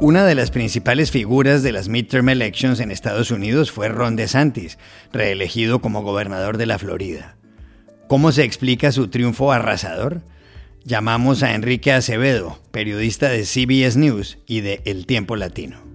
Una de las principales figuras de las midterm elections en Estados Unidos fue Ron DeSantis, reelegido como gobernador de la Florida. ¿Cómo se explica su triunfo arrasador? Llamamos a Enrique Acevedo, periodista de CBS News y de El Tiempo Latino.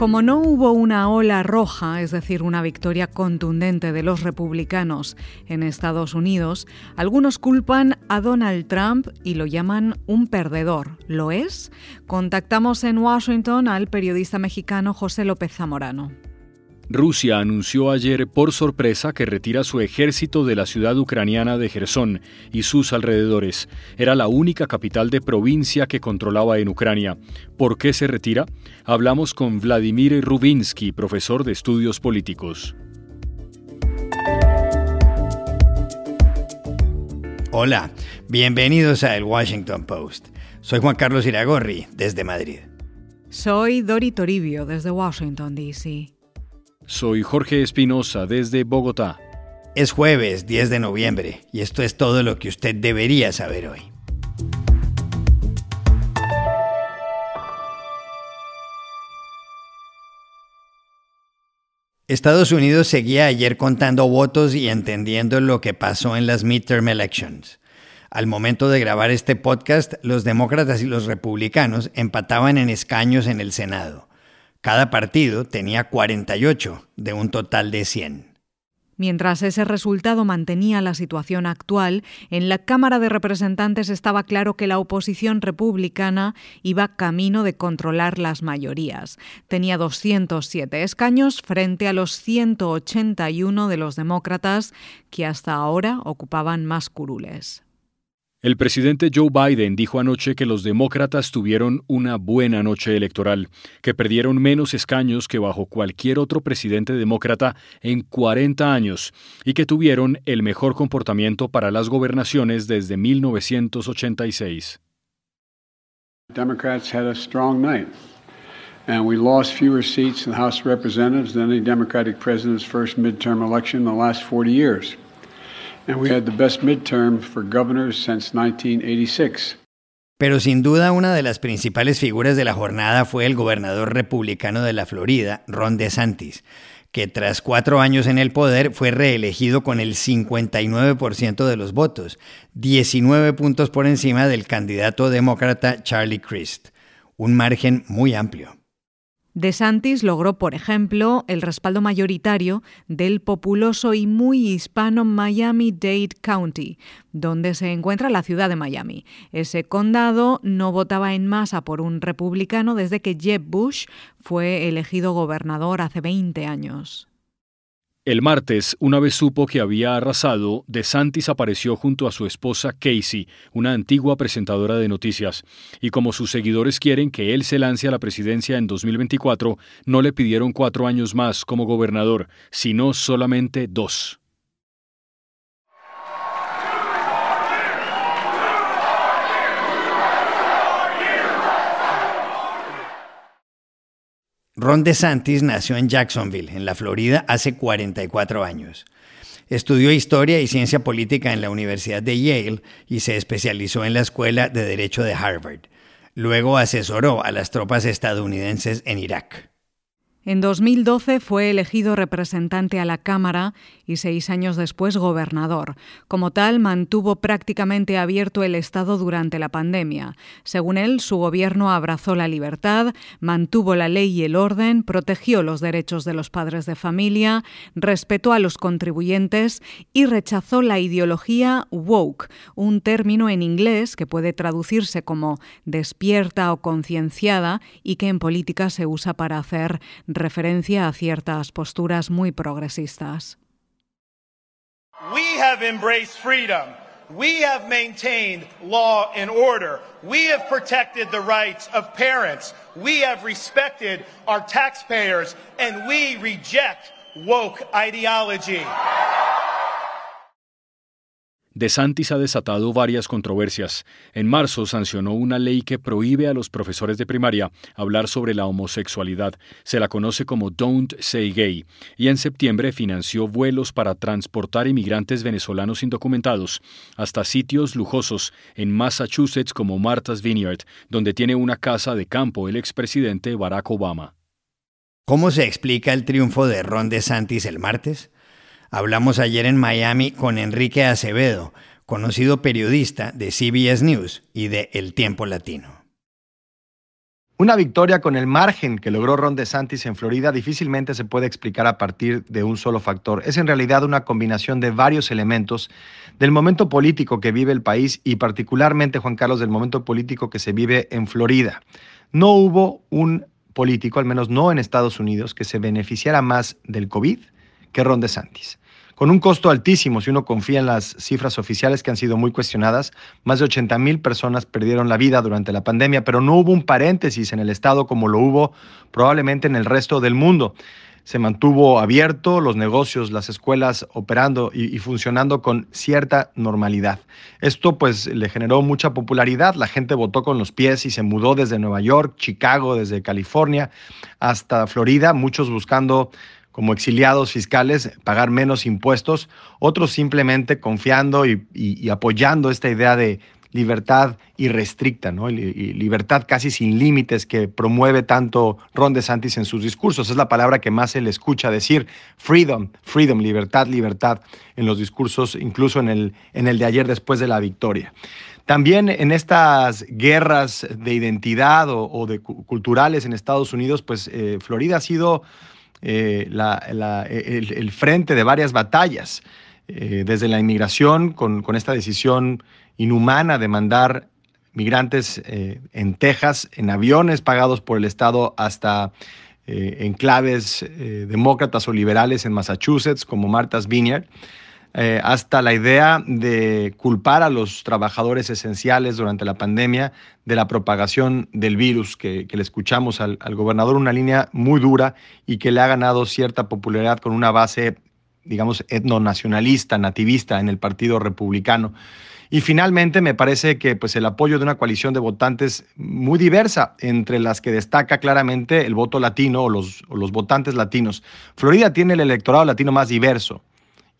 Como no hubo una ola roja, es decir, una victoria contundente de los republicanos en Estados Unidos, algunos culpan a Donald Trump y lo llaman un perdedor. ¿Lo es? Contactamos en Washington al periodista mexicano José López Zamorano. Rusia anunció ayer por sorpresa que retira su ejército de la ciudad ucraniana de Gerson y sus alrededores. Era la única capital de provincia que controlaba en Ucrania. ¿Por qué se retira? Hablamos con Vladimir Rubinsky, profesor de estudios políticos. Hola, bienvenidos a El Washington Post. Soy Juan Carlos Iragorri, desde Madrid. Soy Dori Toribio, desde Washington, D.C. Soy Jorge Espinosa desde Bogotá. Es jueves 10 de noviembre y esto es todo lo que usted debería saber hoy. Estados Unidos seguía ayer contando votos y entendiendo lo que pasó en las midterm elections. Al momento de grabar este podcast, los demócratas y los republicanos empataban en escaños en el Senado. Cada partido tenía 48 de un total de 100. Mientras ese resultado mantenía la situación actual, en la Cámara de Representantes estaba claro que la oposición republicana iba camino de controlar las mayorías. Tenía 207 escaños frente a los 181 de los demócratas que hasta ahora ocupaban más curules. El presidente Joe Biden dijo anoche que los demócratas tuvieron una buena noche electoral, que perdieron menos escaños que bajo cualquier otro presidente demócrata en 40 años y que tuvieron el mejor comportamiento para las gobernaciones desde 1986. Democrats had a strong night, and we lost fewer seats in the House of Representatives than any Democratic president's first midterm election in the last 40 years. Pero sin duda una de las principales figuras de la jornada fue el gobernador republicano de la Florida, Ron DeSantis, que tras cuatro años en el poder fue reelegido con el 59% de los votos, 19 puntos por encima del candidato demócrata Charlie Crist, un margen muy amplio. DeSantis logró, por ejemplo, el respaldo mayoritario del populoso y muy hispano Miami-Dade County, donde se encuentra la ciudad de Miami. Ese condado no votaba en masa por un republicano desde que Jeb Bush fue elegido gobernador hace 20 años. El martes, una vez supo que había arrasado, DeSantis apareció junto a su esposa Casey, una antigua presentadora de noticias, y como sus seguidores quieren que él se lance a la presidencia en 2024, no le pidieron cuatro años más como gobernador, sino solamente dos. Ron DeSantis nació en Jacksonville, en la Florida, hace 44 años. Estudió historia y ciencia política en la Universidad de Yale y se especializó en la Escuela de Derecho de Harvard. Luego asesoró a las tropas estadounidenses en Irak. En 2012 fue elegido representante a la Cámara y seis años después gobernador. Como tal, mantuvo prácticamente abierto el Estado durante la pandemia. Según él, su gobierno abrazó la libertad, mantuvo la ley y el orden, protegió los derechos de los padres de familia, respetó a los contribuyentes y rechazó la ideología woke, un término en inglés que puede traducirse como despierta o concienciada y que en política se usa para hacer referencia a ciertas posturas muy progresistas. We have embraced freedom. We have maintained law and order. We have protected the rights of parents. We have respected our taxpayers and we reject woke ideology. DeSantis ha desatado varias controversias. En marzo sancionó una ley que prohíbe a los profesores de primaria hablar sobre la homosexualidad. Se la conoce como Don't Say Gay. Y en septiembre financió vuelos para transportar inmigrantes venezolanos indocumentados hasta sitios lujosos en Massachusetts como Martha's Vineyard, donde tiene una casa de campo el expresidente Barack Obama. ¿Cómo se explica el triunfo de Ron DeSantis el martes? Hablamos ayer en Miami con Enrique Acevedo, conocido periodista de CBS News y de El Tiempo Latino. Una victoria con el margen que logró Ron DeSantis en Florida difícilmente se puede explicar a partir de un solo factor. Es en realidad una combinación de varios elementos del momento político que vive el país y particularmente, Juan Carlos, del momento político que se vive en Florida. No hubo un político, al menos no en Estados Unidos, que se beneficiara más del COVID que Ron DeSantis con un costo altísimo si uno confía en las cifras oficiales que han sido muy cuestionadas. Más de 80 mil personas perdieron la vida durante la pandemia, pero no hubo un paréntesis en el Estado como lo hubo probablemente en el resto del mundo. Se mantuvo abierto, los negocios, las escuelas operando y, funcionando con cierta normalidad. Esto pues le generó mucha popularidad, la gente votó con los pies y se mudó desde Nueva York, Chicago, desde California hasta Florida, muchos buscando como exiliados fiscales pagar menos impuestos, otros simplemente confiando y, apoyando esta idea de libertad irrestricta, ¿no? Y libertad casi sin límites que promueve tanto Ron DeSantis en sus discursos. Es la palabra que más se le escucha decir, freedom, freedom, libertad, libertad, en los discursos, incluso en el, en el de ayer después de la victoria. También en estas guerras de identidad o, de culturales en Estados Unidos, pues eh, Florida ha sido eh, el, frente de varias batallas, eh, desde la inmigración, con, esta decisión inhumana de mandar migrantes eh, en Texas, en aviones pagados por el Estado, hasta enclaves demócratas o liberales en Massachusetts, como Martha's Vineyard. Eh, hasta la idea de culpar a los trabajadores esenciales durante la pandemia de la propagación del virus, que, le escuchamos al, gobernador una línea muy dura y que le ha ganado cierta popularidad con una base, digamos, etnonacionalista, nativista en el Partido Republicano. Y finalmente me parece que pues, el apoyo de una coalición de votantes muy diversa, entre las que destaca claramente el voto latino o los, o los votantes latinos. Florida tiene el electorado latino más diverso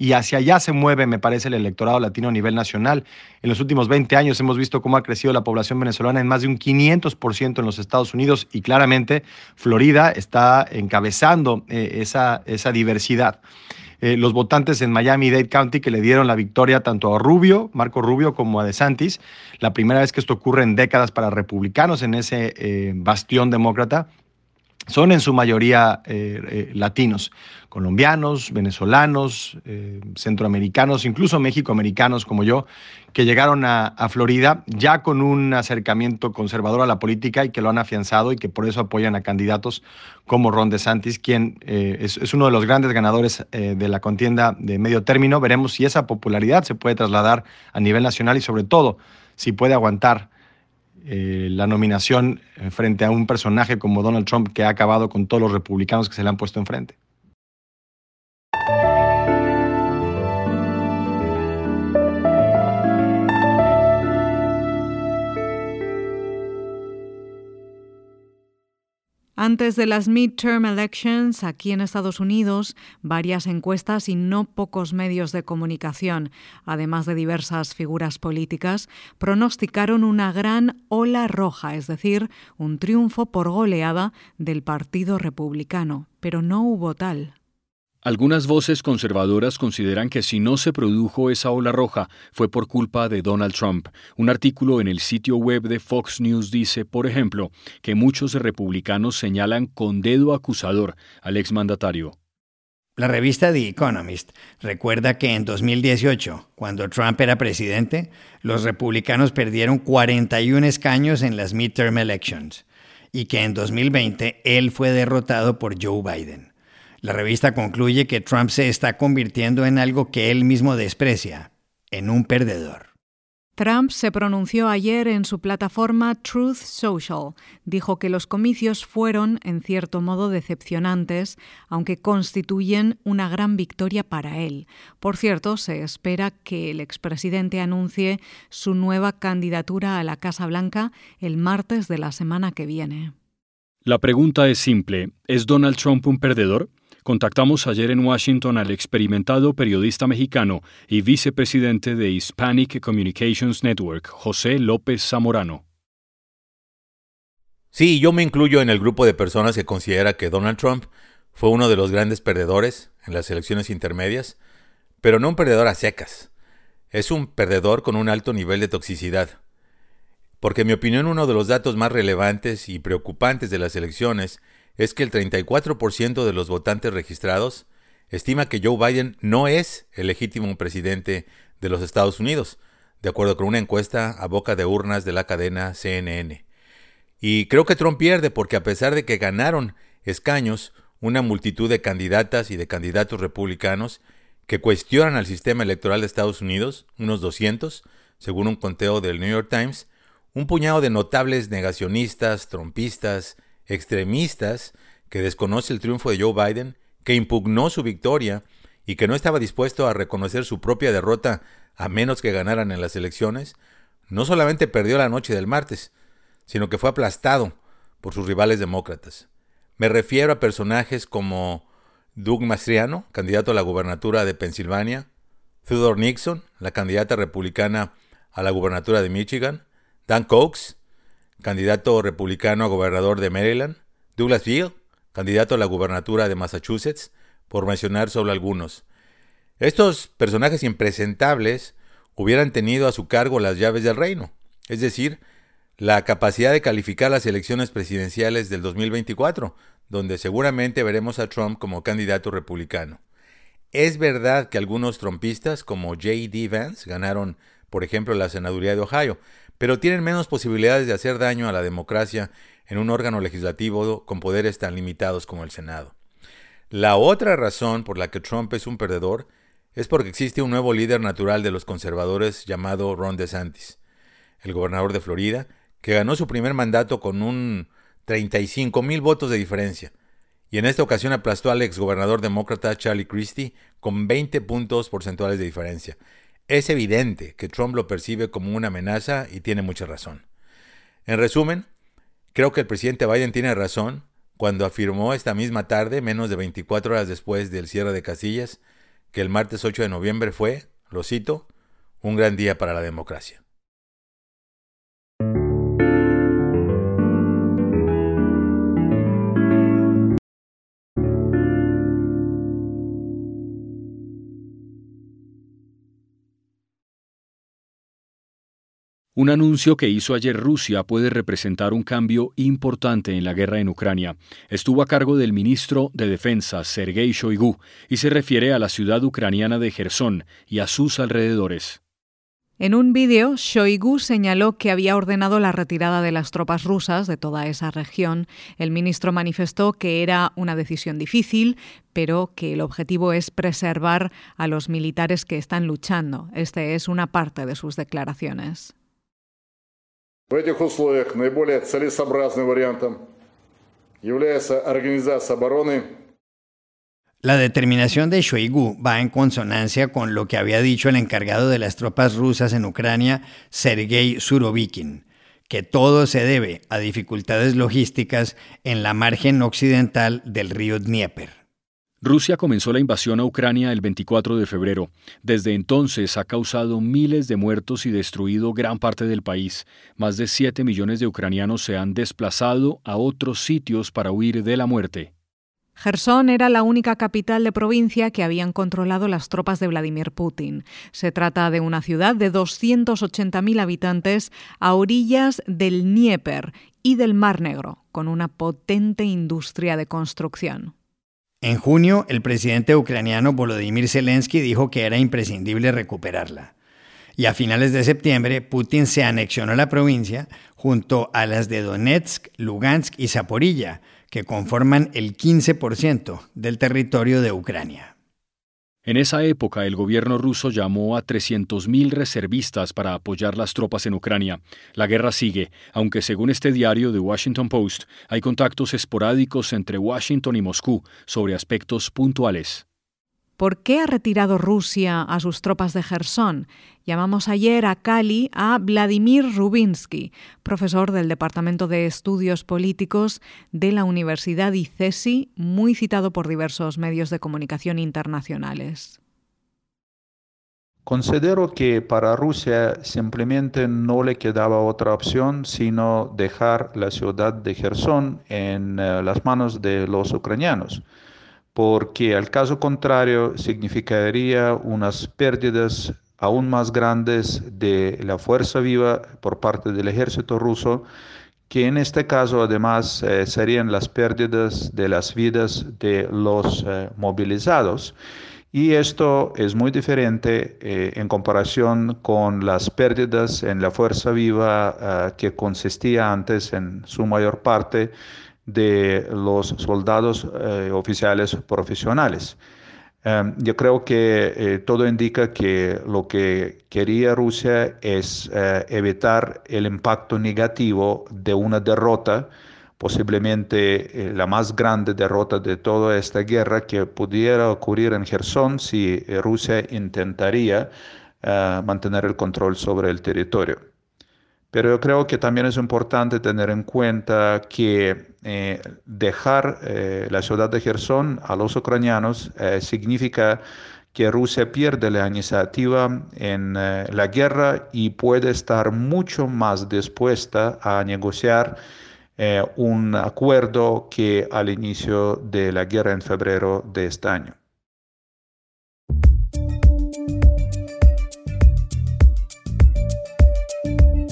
y hacia allá se mueve, me parece, el electorado latino a nivel nacional. En los últimos 20 años hemos visto cómo ha crecido la población venezolana en más de un 500% en los Estados Unidos y claramente Florida está encabezando eh, esa, esa diversidad. Eh, los votantes en Miami-Dade County que le dieron la victoria tanto a Rubio, Marco Rubio, como a DeSantis, la primera vez que esto ocurre en décadas para republicanos en ese eh, bastión demócrata, son en su mayoría eh, eh, latinos, colombianos, venezolanos, eh, centroamericanos, incluso mexicoamericanos como yo, que llegaron a, Florida ya con un acercamiento conservador a la política y que lo han afianzado y que por eso apoyan a candidatos como Ron DeSantis, quien es, es, uno de los grandes ganadores de la contienda de medio término. Veremos si esa popularidad se puede trasladar a nivel nacional y sobre todo si puede aguantar eh, la nominación eh, frente a un personaje como Donald Trump que ha acabado con todos los republicanos que se le han puesto enfrente. Antes de las midterm elections aquí en Estados Unidos, varias encuestas y no pocos medios de comunicación, además de diversas figuras políticas, pronosticaron una gran ola roja, es decir, un triunfo por goleada del Partido Republicano, pero no hubo tal. Algunas voces conservadoras consideran que si no se produjo esa ola roja fue por culpa de Donald Trump. Un artículo en el sitio web de Fox News dice, por ejemplo, que muchos republicanos señalan con dedo acusador al exmandatario. La revista The Economist recuerda que en 2018, cuando Trump era presidente, los republicanos perdieron 41 escaños en las midterm elections y que en 2020 él fue derrotado por Joe Biden. La revista concluye que Trump se está convirtiendo en algo que él mismo desprecia, en un perdedor. Trump se pronunció ayer en su plataforma Truth Social. Dijo que los comicios fueron, en cierto modo, decepcionantes, aunque constituyen una gran victoria para él. Por cierto, se espera que el expresidente anuncie su nueva candidatura a la Casa Blanca el martes de la semana que viene. La pregunta es simple. ¿Es Donald Trump un perdedor? Contactamos ayer en Washington al experimentado periodista mexicano y vicepresidente de Hispanic Communications Network, José López Zamorano. Sí, yo me incluyo en el grupo de personas que considera que Donald Trump fue uno de los grandes perdedores en las elecciones intermedias, pero no un perdedor a secas. Es un perdedor con un alto nivel de toxicidad. Porque en mi opinión uno de los datos más relevantes y preocupantes de las elecciones es que el 34% de los votantes registrados estima que Joe Biden no es el legítimo presidente de los Estados Unidos, de acuerdo con una encuesta a boca de urnas de la cadena CNN. Y creo que Trump pierde porque a pesar de que ganaron escaños una multitud de candidatas y de candidatos republicanos que cuestionan al sistema electoral de Estados Unidos, unos 200, según un conteo del New York Times, un puñado de notables negacionistas, trompistas, extremistas que desconoce el triunfo de Joe Biden, que impugnó su victoria y que no estaba dispuesto a reconocer su propia derrota a menos que ganaran en las elecciones, no solamente perdió la noche del martes, sino que fue aplastado por sus rivales demócratas. Me refiero a personajes como Doug Mastriano, candidato a la gubernatura de Pensilvania, Theodore Nixon, la candidata republicana a la gubernatura de Michigan, Dan Cox, candidato republicano a gobernador de Maryland, Douglas candidato a la gubernatura de Massachusetts, por mencionar solo algunos. Estos personajes impresentables hubieran tenido a su cargo las llaves del reino, es decir, la capacidad de calificar las elecciones presidenciales del 2024, donde seguramente veremos a Trump como candidato republicano. Es verdad que algunos trumpistas, como J.D. Vance, ganaron, por ejemplo, la senaduría de Ohio, pero tienen menos posibilidades de hacer daño a la democracia en un órgano legislativo con poderes tan limitados como el Senado. La otra razón por la que Trump es un perdedor es porque existe un nuevo líder natural de los conservadores llamado Ron DeSantis, el gobernador de Florida, que ganó su primer mandato con un 35 mil votos de diferencia, y en esta ocasión aplastó al exgobernador demócrata Charlie Christie con 20 puntos porcentuales de diferencia, es evidente que Trump lo percibe como una amenaza y tiene mucha razón. En resumen, creo que el presidente Biden tiene razón cuando afirmó esta misma tarde, menos de 24 horas después del cierre de casillas, que el martes 8 de noviembre fue, lo cito, un gran día para la democracia. Un anuncio que hizo ayer Rusia puede representar un cambio importante en la guerra en Ucrania. Estuvo a cargo del ministro de Defensa, Sergei Shoigu, y se refiere a la ciudad ucraniana de Gerson y a sus alrededores. En un vídeo, Shoigu señaló que había ordenado la retirada de las tropas rusas de toda esa región. El ministro manifestó que era una decisión difícil, pero que el objetivo es preservar a los militares que están luchando. Este es una parte de sus declaraciones. В этих условиях наиболее целесообразным вариантом является организация обороны La determinación de Shoigu va en consonancia con lo que había dicho el encargado de las tropas rusas en Ucrania, Sergei Surovikin, que todo se debe a dificultades logísticas en la margen occidental del río Dnieper. Rusia comenzó la invasión a Ucrania el 24 de febrero. Desde entonces ha causado miles de muertos y destruido gran parte del país. Más de 7 millones de ucranianos se han desplazado a otros sitios para huir de la muerte. Gerson era la única capital de provincia que habían controlado las tropas de Vladimir Putin. Se trata de una ciudad de 280.000 habitantes a orillas del Dnieper y del Mar Negro, con una potente industria de construcción. En junio, el presidente ucraniano Volodymyr Zelensky dijo que era imprescindible recuperarla. Y a finales de septiembre, Putin se anexionó la provincia junto a las de Donetsk, Lugansk y Zaporilla, que conforman el 15% del territorio de Ucrania. En esa época, el gobierno ruso llamó a 300.000 reservistas para apoyar las tropas en Ucrania. La guerra sigue, aunque según este diario The Washington Post, hay contactos esporádicos entre Washington y Moscú sobre aspectos puntuales. ¿Por qué ha retirado Rusia a sus tropas de Gerson? Llamamos ayer a Cali a Vladimir Rubinsky, profesor del Departamento de Estudios Políticos de la Universidad ICESI, muy citado por diversos medios de comunicación internacionales. Considero que para Rusia simplemente no le quedaba otra opción sino dejar la ciudad de Gerson en eh, las manos de los ucranianos porque al caso contrario significaría unas pérdidas aún más grandes de la fuerza viva por parte del ejército ruso, que en este caso además eh, serían las pérdidas de las vidas de los eh, movilizados. Y esto es muy diferente eh, en comparación con las pérdidas en la fuerza viva que consistía antes en su mayor parte de los soldados eh, oficiales profesionales. Em, yo creo que eh, todo indica que lo que quería Rusia es eh, evitar el impacto negativo de una derrota, posiblemente la más grande derrota de toda esta guerra que pudiera ocurrir en Gerson si Rusia intentaría mantener el control sobre el territorio. Pero yo creo que también es importante tener en cuenta que eh, dejar eh, la ciudad de Gerson a los ucranianos eh, significa que Rusia pierde la iniciativa en la guerra y puede estar mucho más dispuesta a negociar un acuerdo que al inicio de la guerra en febrero de este año.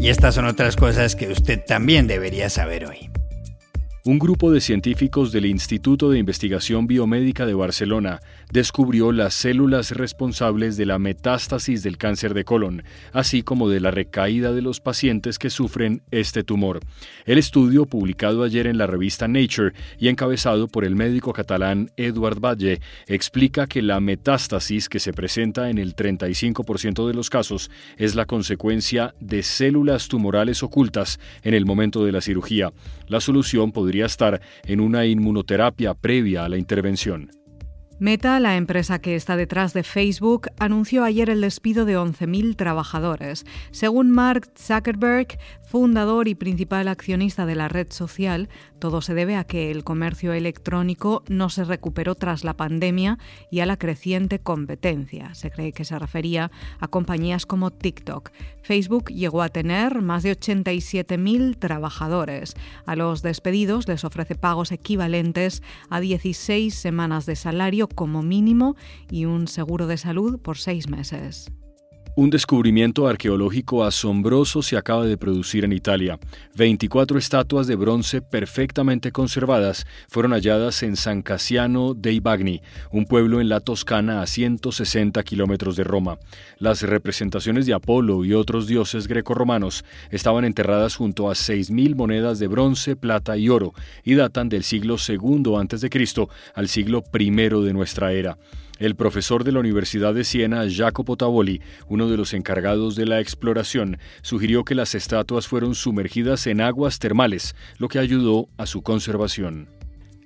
Y estas son otras cosas que usted también debería saber hoy. Un grupo de científicos del Instituto de Investigación Biomédica de Barcelona descubrió las células responsables de la metástasis del cáncer de colon, así como de la recaída de los pacientes que sufren este tumor. El estudio, publicado ayer en la revista Nature y encabezado por el médico catalán Eduard Valle, explica que la metástasis que se presenta en el 35% de los casos es la consecuencia de células tumorales ocultas en el momento de la cirugía. La solución podría estar en una inmunoterapia previa a la intervención. Meta, la empresa que está detrás de Facebook, anunció ayer el despido de 11.000 trabajadores. Según Mark Zuckerberg, fundador y principal accionista de la red social, todo se debe a que el comercio electrónico no se recuperó tras la pandemia y a la creciente competencia. Se cree que se refería a compañías como TikTok. Facebook llegó a tener más de 87.000 trabajadores. A los despedidos les ofrece pagos equivalentes a 16 semanas de salario como mínimo y un seguro de salud por seis meses. Un descubrimiento arqueológico asombroso se acaba de producir en Italia. 24 estatuas de bronce perfectamente conservadas fueron halladas en San Casiano dei Bagni, un pueblo en la Toscana a 160 kilómetros de Roma. Las representaciones de Apolo y otros dioses grecorromanos estaban enterradas junto a 6.000 monedas de bronce, plata y oro y datan del siglo II a.C. al siglo I de nuestra era. El profesor de la Universidad de Siena, Jacopo Tavoli, uno de los encargados de la exploración, sugirió que las estatuas fueron sumergidas en aguas termales, lo que ayudó a su conservación.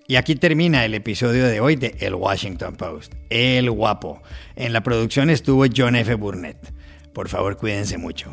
Y aquí termina el episodio de hoy de El Washington Post. El guapo. En la producción estuvo John F. Burnett. Por favor, cuídense mucho.